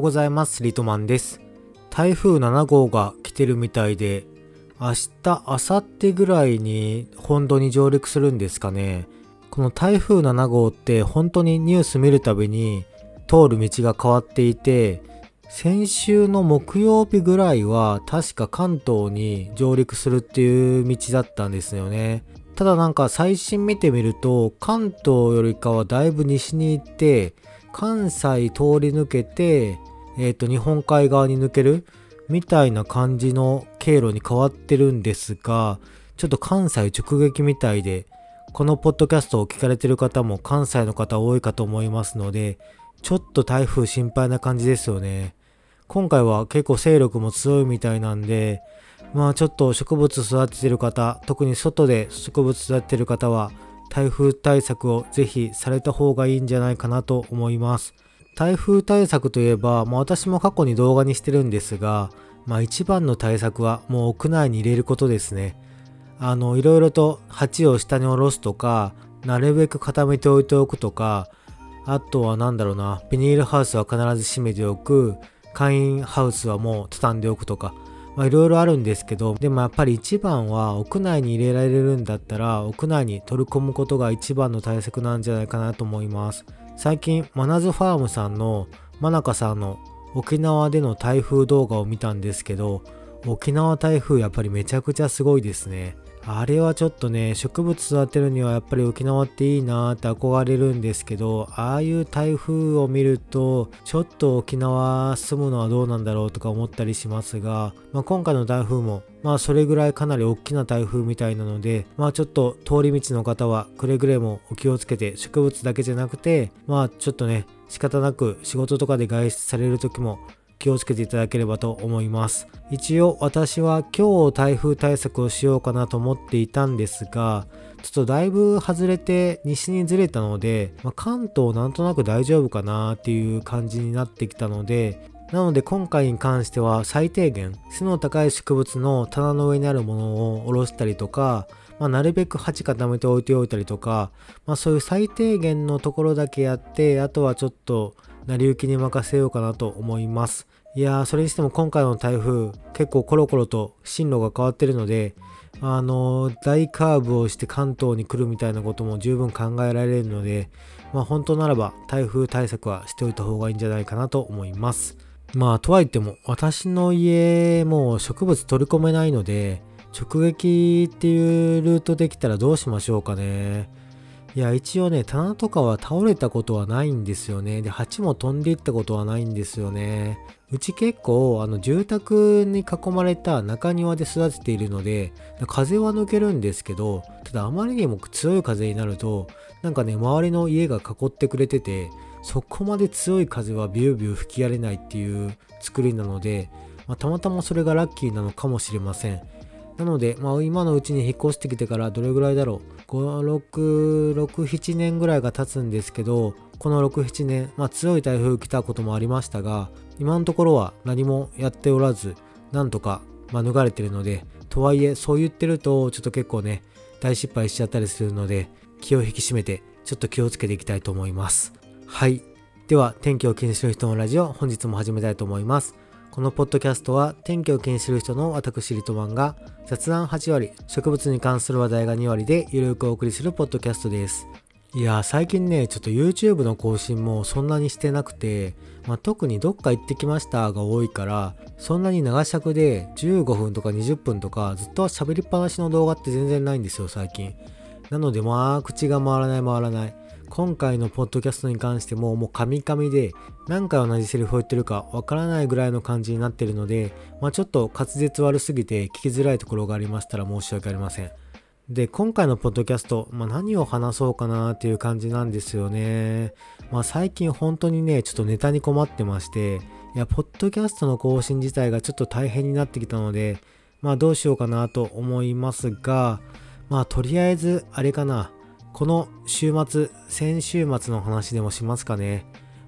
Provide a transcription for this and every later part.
うございます。リトマンです。台風7号が来てるみたいで、明日、明後日ぐらいに本土に上陸するんですかね。この台風7号って本当にニュース見るたびに通る道が変わっていて、先週の木曜日ぐらいは確か関東に上陸するっていう道だったんですよね。ただなんか最新見てみると関東よりかはだいぶ西に行って関西通り抜けて、えっ、と日本海側に抜けるみたいな感じの経路に変わってるんですがちょっと関西直撃みたいでこのポッドキャストを聞かれてる方も関西の方多いかと思いますのでちょっと台風心配な感じですよね。今回は結構勢力も強いみたいなんでまあちょっと植物育ててる方特に外で植物育ててる方は台風対策をぜひされた方がいいんじゃないかなと思います。台風対策といえば、まあ、私も過去に動画にしてるんですが、まあ、一番の対策はもう屋内に入れることですね。あのいろいろと鉢を下に下ろすとかなるべく固めておいておくとかあとは何だろうなビニールハウスは必ず閉めておく簡易ハウスはもう畳んでおくとかまあいろいろあるんですけどでもやっぱり一番は屋内に入れられるんだったら屋内に取り込むことが一番の対策なんじゃないかなと思います。最近マナズファームさんのマナカさんの沖縄での台風動画を見たんですけど沖縄台風やっぱりめちゃくちゃすごいですね。あれはちょっとね植物育てるにはやっぱり沖縄っていいなーって憧れるんですけどああいう台風を見るとちょっと沖縄住むのはどうなんだろうとか思ったりしますが、まあ、今回の台風もまあそれぐらいかなり大きな台風みたいなのでまあちょっと通り道の方はくれぐれもお気をつけて植物だけじゃなくてまあちょっとね仕方なく仕事とかで外出される時も気をつけていただければと思います。一応私は今日台風対策をしようかなと思っていたんですがちょっとだいぶ外れて西にずれたので、まあ、関東なんとなく大丈夫かなっていう感じになってきたのでなので今回に関しては最低限背の高い植物の棚の上にあるものを下ろしたりとかまあ、なるべく鉢固めて置いておいたりとか、まあ、そういう最低限のところだけやってあとはちょっと成り行きに任せようかなと思います。いやーそれにしても今回の台風結構コロコロと進路が変わってるのであのー、大カーブをして関東に来るみたいなことも十分考えられるのでまあ本当ならば台風対策はしておいた方がいいんじゃないかなと思いますまあとはいっても私の家も植物取り込めないので直撃っていうルートできたらどうしましょうかね。いや、一応ね、棚とかは倒れたことはないんですよね。で、鉢も飛んでいったことはないんですよね。うち結構、あの、住宅に囲まれた中庭で育てているので、風は抜けるんですけど、ただあまりにも強い風になると、なんかね、周りの家が囲ってくれてて、そこまで強い風はビュービュー吹き荒れないっていう作りなので、まあ、たまたまそれがラッキーなのかもしれません。なので、まあ、今のうちに引っ越してきてからどれぐらいだろう。5、6、6、7年ぐらいが経つんですけど、この6、7年、まあ、強い台風来たこともありましたが、今のところは何もやっておらず、なんとか免れてるので、とはいえ、そう言ってると、ちょっと結構ね、大失敗しちゃったりするので、気を引き締めて、ちょっと気をつけていきたいと思います。はい。では、天気を気にする人のラジオ、本日も始めたいと思います。このポッドキャストは天気を気にする人の私リトマンが雑談8割、植物に関する話題が2割でゆるくお送りするポッドキャストです。いや最近ね、ちょっと YouTube の更新もそんなにしてなくて、まあ、特にどっか行ってきましたが多いから、そんなに長尺で15分とか20分とかずっと喋りっぱなしの動画って全然ないんですよ、最近。なのでまあ、口が回らない回らない。今回のポッドキャストに関してももうカミカミで何回同じセリフを言ってるかわからないぐらいの感じになってるので、まあ、ちょっと滑舌悪すぎて聞きづらいところがありましたら申し訳ありません。で、今回のポッドキャスト、まあ、何を話そうかなっていう感じなんですよね。まあ、最近本当にね、ちょっとネタに困ってまして、いや、ポッドキャストの更新自体がちょっと大変になってきたので、まあどうしようかなと思いますが、まあとりあえず、あれかな。この週末、先週末の話でもしますかね。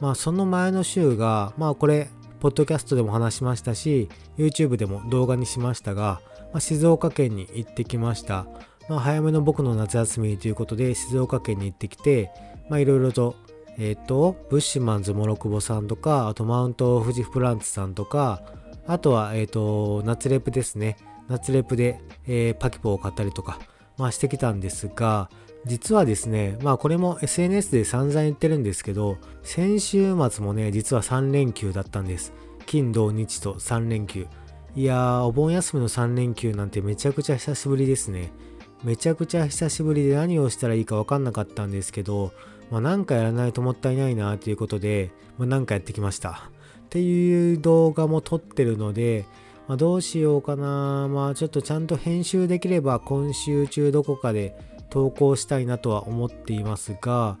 まあその前の週が、まあこれ、ポッドキャストでも話しましたし、YouTube でも動画にしましたが、まあ、静岡県に行ってきました。まあ早めの僕の夏休みということで静岡県に行ってきて、まあいろいろと、えっ、と、ブッシュマンズモロクボさんとか、あとマウント富士フランツさんとか、あとは、えっ、と、夏レプですね。夏レプで、えー、パキポを買ったりとか、まあしてきたんですが、実はですね、まあこれも SNS で散々言ってるんですけど、先週末もね、実は3連休だったんです。金土日と3連休。いやー、お盆休みの3連休なんてめちゃくちゃ久しぶりですね。めちゃくちゃ久しぶりで何をしたらいいかわかんなかったんですけど、まあなんかやらないともったいないなということで、まあ、なんかやってきました。っていう動画も撮ってるので、まあ、どうしようかな。まあちょっとちゃんと編集できれば今週中どこかで投稿したいなとは思っていますが、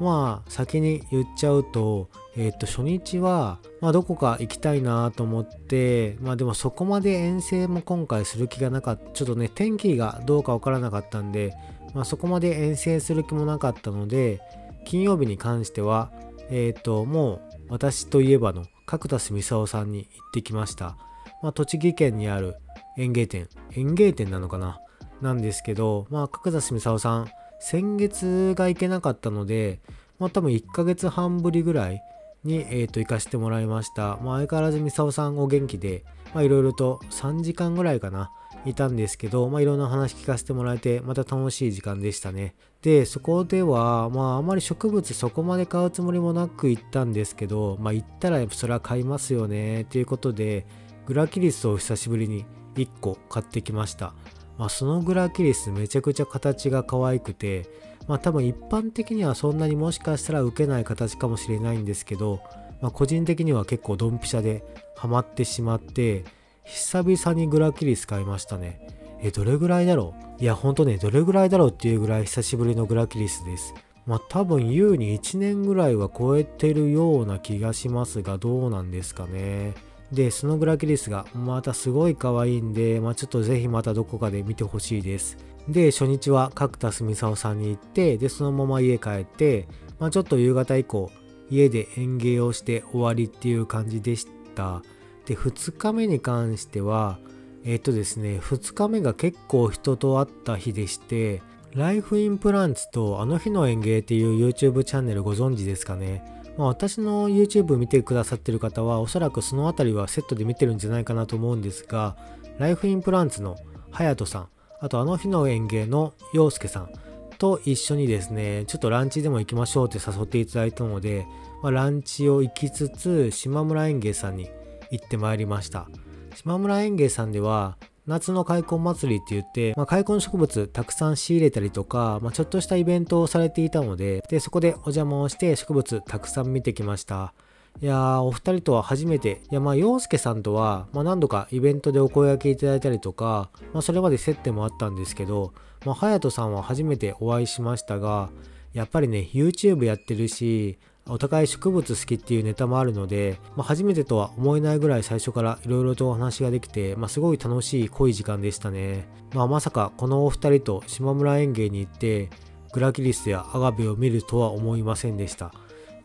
まあ先に言っちゃうと、えっ、と初日は、まあ、どこか行きたいなと思ってまあでもそこまで遠征も今回する気がなかった。ちょっとね天気がどうかわからなかったんで、まあ、そこまで遠征する気もなかったので金曜日に関してはえっ、ともう私といえばの角田澄夫さんに行ってきました、まあ、栃木県にある園芸店。園芸店なのかな？なんですけどまあ角田澄夫さん先月が行けなかったので、まあ多分1ヶ月半ぶりぐらいに、えー、と行かせてもらいました。まあ相変わらずミサオさんお元気で、まあいろいろと3時間ぐらいかな、いたんですけど、まあいろんな話聞かせてもらえて、また楽しい時間でしたね。で、そこでは、まああまり植物そこまで買うつもりもなく行ったんですけど、まあ行ったらそれは買いますよね、ということで、グラキリスを久しぶりに1個買ってきました。まあ、そのグラキリスめちゃくちゃ形が可愛くて、まあ多分一般的にはそんなにもしかしたら受けない形かもしれないんですけど、まあ、個人的には結構ドンピシャでハマってしまって、久々にグラキリス買いましたね。え、どれぐらいだろう？いや、ほんとね、どれぐらいだろうっていうぐらい久しぶりのグラキリスです。まあ多分優に1年ぐらいは超えてるような気がしますが、どうなんですかね。で、そのグラキリスがまたすごい可愛いんで、まあ、ちょっとぜひまたどこかで見てほしいです。で、初日は角田澄沙さんに行って、で、そのまま家帰って、まあ、ちょっと夕方以降、家で園芸をして終わりっていう感じでした。で、2日目に関しては、えっ、とですね、2日目が結構人と会った日でして、ライフインプランツとあの日の園芸っていう YouTube チャンネルご存知ですかね。まあ、私の YouTube 見てくださってる方はおそらくその辺りはセットで見てるんじゃないかなと思うんですがライフインプランツの隼人さんあとあの日の園芸の陽介さんと一緒にですねちょっとランチでも行きましょうって誘っていただいたので、まあ、ランチを行きつつ島村園芸さんに行ってまいりました。島村園芸さんでは夏の開墾祭りって言って、まあ、開墾植物たくさん仕入れたりとか、まあ、ちょっとしたイベントをされていたので、で、そこでお邪魔をして植物たくさん見てきました。いやー、お二人とは初めて、いや、まあ、洋介さんとは、まあ、何度かイベントでお声掛けいただいたりとか、まあ、それまで接点もあったんですけど、まあ、隼人さんは初めてお会いしましたが、やっぱりね、YouTube やってるし、お互い植物好きっていうネタもあるので、まあ、初めてとは思えないぐらい最初から色々とお話ができて、まあ、すごい楽しい濃い時間でしたね。まあ、まさかこのお二人と島村園芸に行って、グラキリスやアガベを見るとは思いませんでした。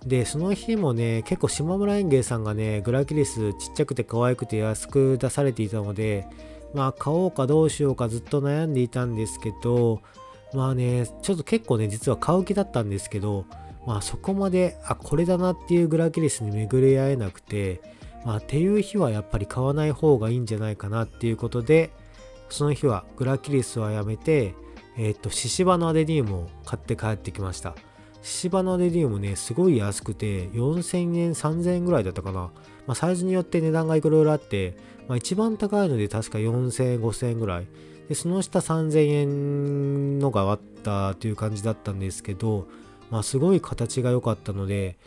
で、その日もね、結構島村園芸さんがね、グラキリスちっちゃくて可愛くて安く出されていたので、まあ買おうかどうしようかずっと悩んでいたんですけど、まあね、ちょっと結構ね、実は買う気だったんですけど、まあそこまで、あ、これだなっていうグラキリスに巡り合えなくて、まあっていう日はやっぱり買わない方がいいんじゃないかなっていうことで、その日はグラキリスはやめて、えっ、と、シシバのアデニウムを買って帰ってきました。シシバのアデニウムね、すごい安くて、4000円、3000円ぐらいだったかな。まあサイズによって値段がいろいろあって、まあ一番高いので確か4000円、5000円ぐらい。で、その下3000円のがあったという感じだったんですけど、まあ、すごい形が良かったので、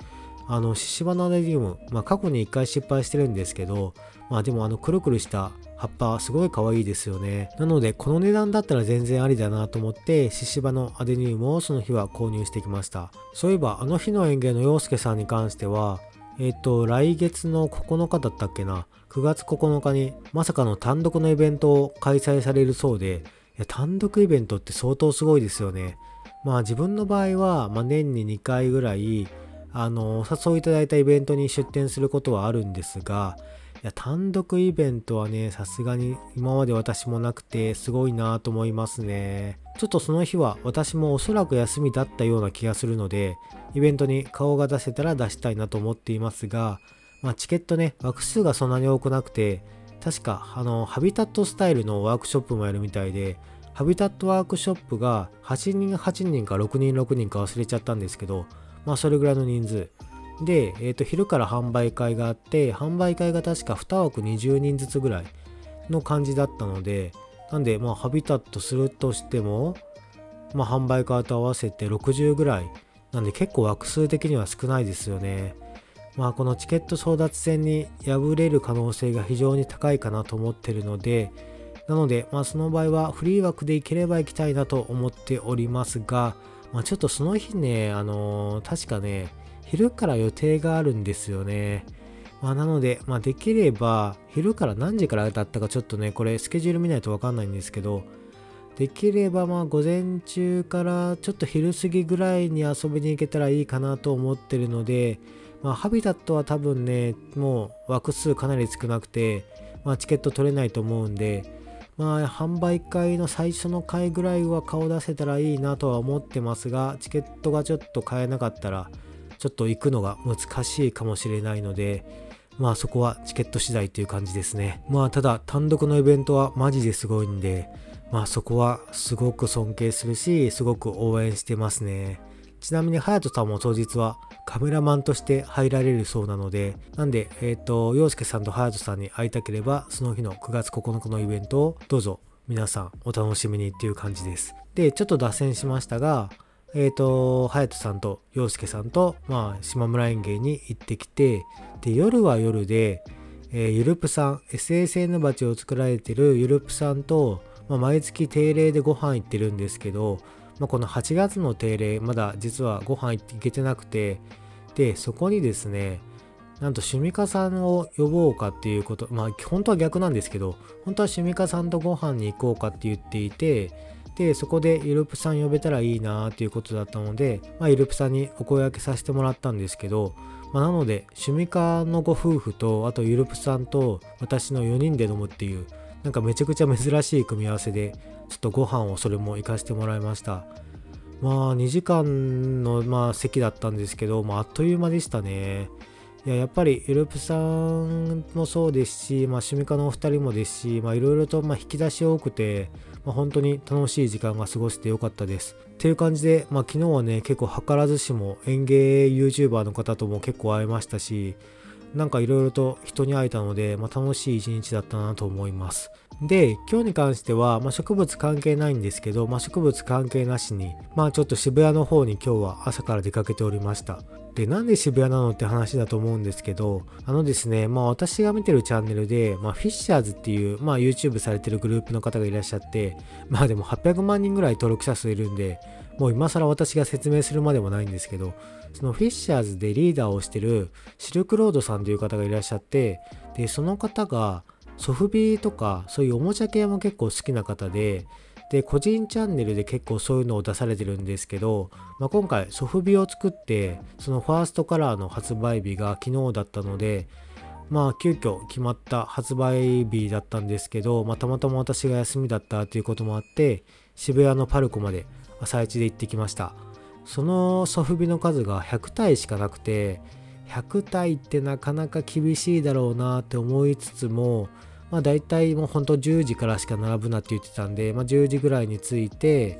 あの、シシバナレディウム、まあ、過去に一回失敗してるんですけど、まあでもあの、くるくるした葉っぱ、すごい可愛いですよね。なので、この値段だったら全然ありだなと思って、シシバのアデニウムをその日は購入してきました。そういえば、あの日の園芸の洋介さんに関しては、えっ、と、来月の9日だったっけな、9月9日にまさかの単独のイベントを開催されるそうで、単独イベントって相当すごいですよね。まあ自分の場合は、まあ、年に2回ぐらい、あの、お誘いいただいたイベントに出店することはあるんですがい、や、単独イベントはね、さすがに今まで私もなくて、すごいなと思いますね。ちょっとその日は私もおそらく休みだったような気がするので、イベントに顔が出せたら出したいなと思っていますが、まあ、チケットね、枠数がそんなに多くなくて、確か、あの、ハビタットスタイルのワークショップもやるみたいで、ハビタットワークショップが8人8人か6人6人か忘れちゃったんですけど、まあそれぐらいの人数。で、え、ー、と、昼から販売会があって、販売会が確か2枠20人ずつぐらいの感じだったので、なんで、まあ、ハビタットするとしても、まあ、販売会と合わせて60ぐらい。なんで結構枠数的には少ないですよね。まあ、このチケット争奪戦に敗れる可能性が非常に高いかなと思ってるので、なので、まあ、その場合はフリー枠で行ければ行きたいなと思っておりますが、まあ、ちょっとその日ね、あのー、確かね、昼から予定があるんですよね。まあ、なので、まあ、できれば、昼から何時からだったかちょっとね、これスケジュール見ないとわかんないんですけど、できればまあ午前中からちょっと昼過ぎぐらいに遊びに行けたらいいかなと思ってるので、まあ、ハビタットは多分ね、もう枠数かなり少なくて、まあ、チケット取れないと思うんで、まあ、販売会の最初の回ぐらいは顔出せたらいいなとは思ってますが、チケットがちょっと買えなかったら、ちょっと行くのが難しいかもしれないので、まあそこはチケット次第っていう感じですね。まあただ単独のイベントはマジですごいんで、まあそこはすごく尊敬するし、すごく応援してますね。ちなみに隼人さんも当日はカメラマンとして入られるそうなので、なんで、えっ、ー、と、洋介さんと隼人さんに会いたければ、その日の9月9日のイベントをどうぞ皆さんお楽しみにっていう感じです。で、ちょっと脱線しましたが、えっ、ー、と、隼人さんと洋介さんと、まあ、島村園芸に行ってきて、で、夜は夜で、えー、ゆるぷさん、SSN 鉢を作られてるゆるぷさんと、まあ、毎月定例でご飯行ってるんですけど、まあ、この8月の定例、まだ実はご飯行けてなくて、で、そこにですね、なんと趣味家さんを呼ぼうかっていうこと、まあ本当は逆なんですけど、本当は趣味家さんとご飯に行こうかって言っていて、で、そこでゆるぷさん呼べたらいいなーっていうことだったので、まあ、ゆるぷさんにお声掛けさせてもらったんですけど、まあ、なので、趣味家のご夫婦と、あとゆるぷさんと私の4人で飲むっていう、なんかめちゃくちゃ珍しい組み合わせで、ちょっとご飯をそれも行かせてもらいました。まあ2時間のまあ席だったんですけど、まあ、あっという間でしたね。いややっぱりゆるぷさんもそうですし、まあ、趣味家のお二人もですし、いろいろとま引き出し多くて、まあ、本当に楽しい時間が過ごせてよかったです。っていう感じで、まあ、昨日はね、結構図らずしも園芸 YouTuber の方とも結構会えましたし、なんかいろいろと人に会えたので、まあ、楽しい一日だったなと思います。で、今日に関しては、まあ、植物関係ないんですけど、まあ、植物関係なしに、まあちょっと渋谷の方に今日は朝から出かけておりました。で、なんで渋谷なのって話だと思うんですけど、あのですね、まあ私が見てるチャンネルで、まあフィッシャーズっていう、まあ YouTube されてるグループの方がいらっしゃって、まあでも800万人ぐらい登録者数いるんで、もう今更私が説明するまでもないんですけど、そのフィッシャーズでリーダーをしてるシルクロードさんという方がいらっしゃって、で、その方が、ソフビとかそういうおもちゃ系も結構好きな方で、で、個人チャンネルで結構そういうのを出されてるんですけど、まあ、今回ソフビを作って、そのファーストカラーの発売日が昨日だったので、まあ急遽決まった発売日だったんですけど、まあ、たまたま私が休みだったということもあって、渋谷のパルコまで朝一で行ってきました。そのソフビの数が100体しかなくて、100体ってなかなか厳しいだろうなって思いつつも、まあ大体もうほんと10時からしか並ぶなって言ってたんで、まあ10時ぐらいに着いて、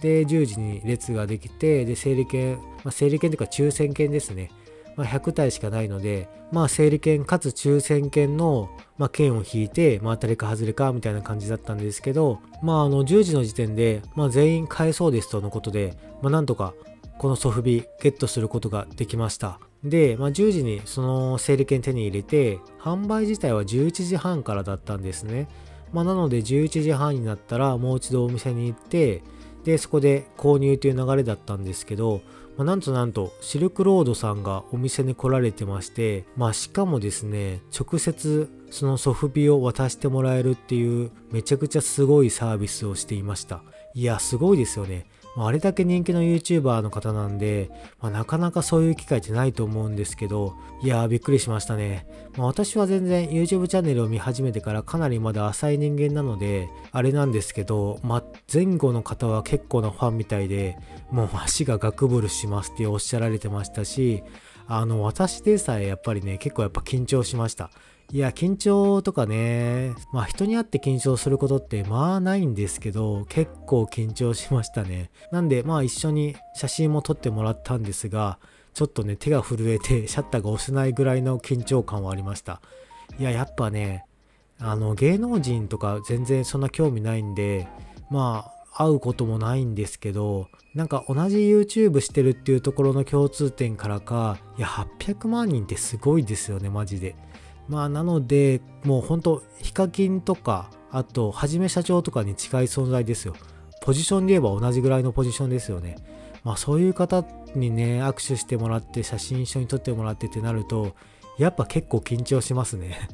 で、10時に列ができて、で、整理券、まあ整理券というか抽選券ですね。まあ、100体しかないので、まあ、整理券かつ抽選券の、まあ、券を引いて、まあ、当たりか外れかみたいな感じだったんですけど、まあ、あの、10時の時点で、まあ、全員買えそうですとのことで、まあ、なんとか、このソフビゲットすることができました。で、まあ、10時にその整理券手に入れて、販売自体は11時半からだったんですね。まあ、なので11時半になったらもう一度お店に行って、で、そこで購入という流れだったんですけど、まあ、なんとなんとシルクロードさんがお店に来られてまして、まあ、しかもですね、直接そのソフビを渡してもらえるっていうめちゃくちゃすごいサービスをしていました。いや、すごいですよね。まあ、れだけ人気の YouTuber の方なんで、まあ、なかなかそういう機会ってないと思うんですけど、いやーびっくりしましたね。まあ、私は全然 YouTube チャンネルを見始めてからかなりまだ浅い人間なので、あれなんですけど、まあ、前後の方は結構なファンみたいで、もう足がガクブルしますっておっしゃられてましたし、あの、私でさえやっぱりね、結構やっぱ緊張しました。いや、緊張とかね、まあ人に会って緊張することってまあないんですけど、結構緊張しましたね。なんでまあ一緒に写真も撮ってもらったんですが、ちょっとね、手が震えてシャッターが押せないぐらいの緊張感はありました。いや、やっぱね、あの芸能人とか全然そんな興味ないんで、まあ会うこともないんですけど、なんか同じ YouTube してるっていうところの共通点からか、いや、800万人ってすごいですよね、マジで。まあなのでもう本当ヒカキンとかあとはじめ社長とかに近い存在ですよ。ポジションで言えば同じぐらいのポジションですよね。まあそういう方にね握手してもらって写真一緒に撮ってもらってってなるとやっぱ結構緊張しますね。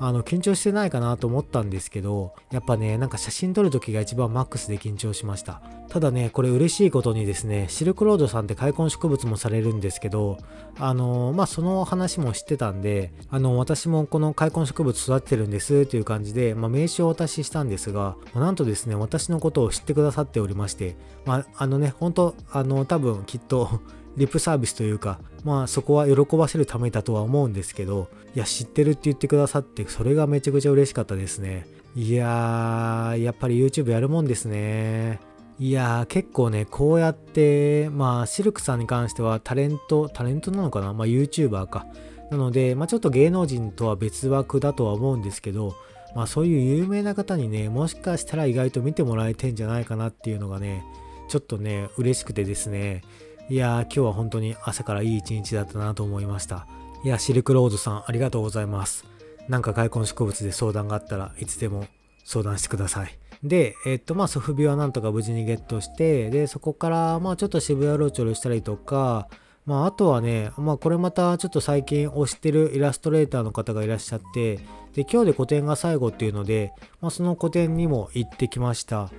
あの、緊張してないかなと思ったんですけど、やっぱね、なんか写真撮るときが一番マックスで緊張しました。ただね、これ嬉しいことにですね、シルクロードさんって開墾植物もされるんですけど、あのまあ、その話も知ってたんで、あの、私もこの開墾植物育ててるんですっていう感じで、まあ、名刺をお渡ししたんですが、まあ、なんとですね、私のことを知ってくださっておりまして、まあ、あのね、本当あの、多分きっとリップサービスというか、まあそこは喜ばせるためだとは思うんですけど、いや、知ってるって言ってくださって、それがめちゃくちゃ嬉しかったですね。いやー、やっぱり YouTube やるもんですね。いやー、結構ね、こうやって、まあ、シルクさんに関してはタレント、タレントなのかな？まあ YouTuber か。なので、まあちょっと芸能人とは別枠だとは思うんですけど、まあそういう有名な方にね、もしかしたら意外と見てもらえてんじゃないかなっていうのがね、ちょっとね、嬉しくてですね、いやー、今日は本当に朝からいい一日だったなと思いました。いや、シルクロードさん、ありがとうございます。なんか外根植物で相談があったらいつでも相談してください。で、えっと、まあ、ソフビはなんとか無事にゲットして、で、そこから、まあ、ちょっと渋谷ローチョルしたりとか、まあ、あとはね、まあ、これまたちょっと最近推してるイラストレーターの方がいらっしゃって、で、今日で個展が最後っていうので、まあ、その個展にも行ってきました。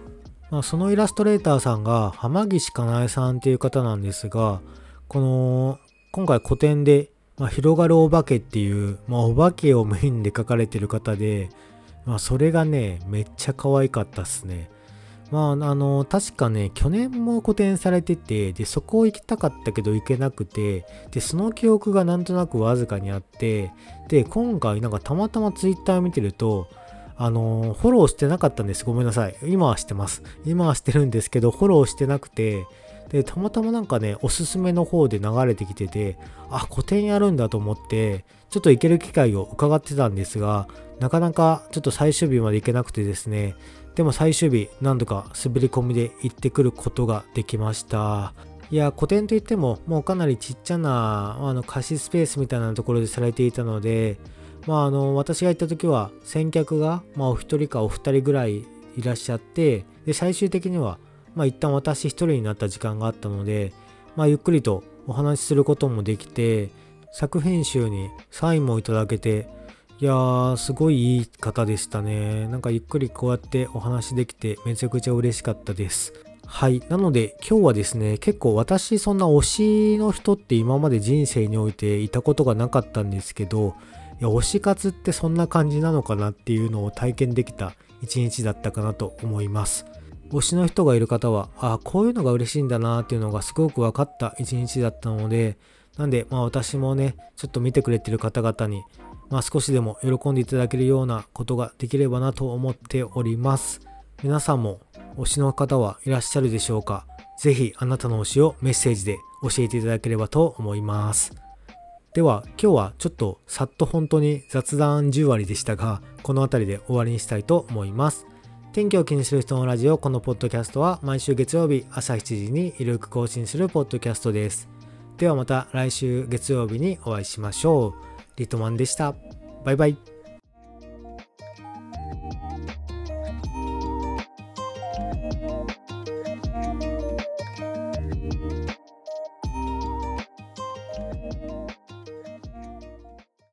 まあ、そのイラストレーターさんが浜岸かなえさんっていう方なんですが、この、今回個展で、まあ、広がるお化けっていう、まあ、お化けをメインで描かれてる方で、まあ、それがね、めっちゃ可愛かったっすね。まあ、あの、確かね、去年も個展されてて、で、そこ行きたかったけど行けなくて、で、その記憶がなんとなくわずかにあって、で、今回なんかたまたまツイッター見てると、あのフォローしてなかったんです。ごめんなさい。今はしてます。今はしてるんですけど、フォローしてなくて、で、たまたまなんかね、おすすめの方で流れてきてて、あ、個展やるんだと思って、ちょっと行ける機会を伺ってたんですが、なかなかちょっと最終日まで行けなくてですね、でも最終日、何度か滑り込みで行ってくることができました。いや、個展といっても、もうかなりちっちゃな、あの、貸しスペースみたいなところでされていたので、まあ、あの私が行った時は先客が、まあ、お一人かお二人ぐらいいらっしゃってで最終的には、まあ、一旦私一人になった時間があったので、まあ、ゆっくりとお話しすることもできて作編集にサインもいただけていやーすごいいい方でしたね。なんかゆっくりこうやってお話しできてめちゃくちゃ嬉しかったです。はい。なので今日はですね、結構私そんな推しの人って今まで人生においていたことがなかったんですけど、いや推し活ってそんな感じなのかなっていうのを体験できた一日だったかなと思います。推しの人がいる方はあこういうのが嬉しいんだなっていうのがすごく分かった一日だったのでなんでまあ私もねちょっと見てくれてる方々にまあ少しでも喜んでいただけるようなことができればなと思っております。皆さんも推しの方はいらっしゃるでしょうか？ぜひあなたの推しをメッセージで教えていただければと思います。では今日はちょっとさっと本当に雑談10割でしたがこの辺りで終わりにしたいと思います。天気を気にする人のラジオこのポッドキャストは毎週月曜日朝7時にゆるく更新するポッドキャストです。ではまた来週月曜日にお会いしましょう。リトマンでした。バイバイ。